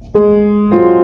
Música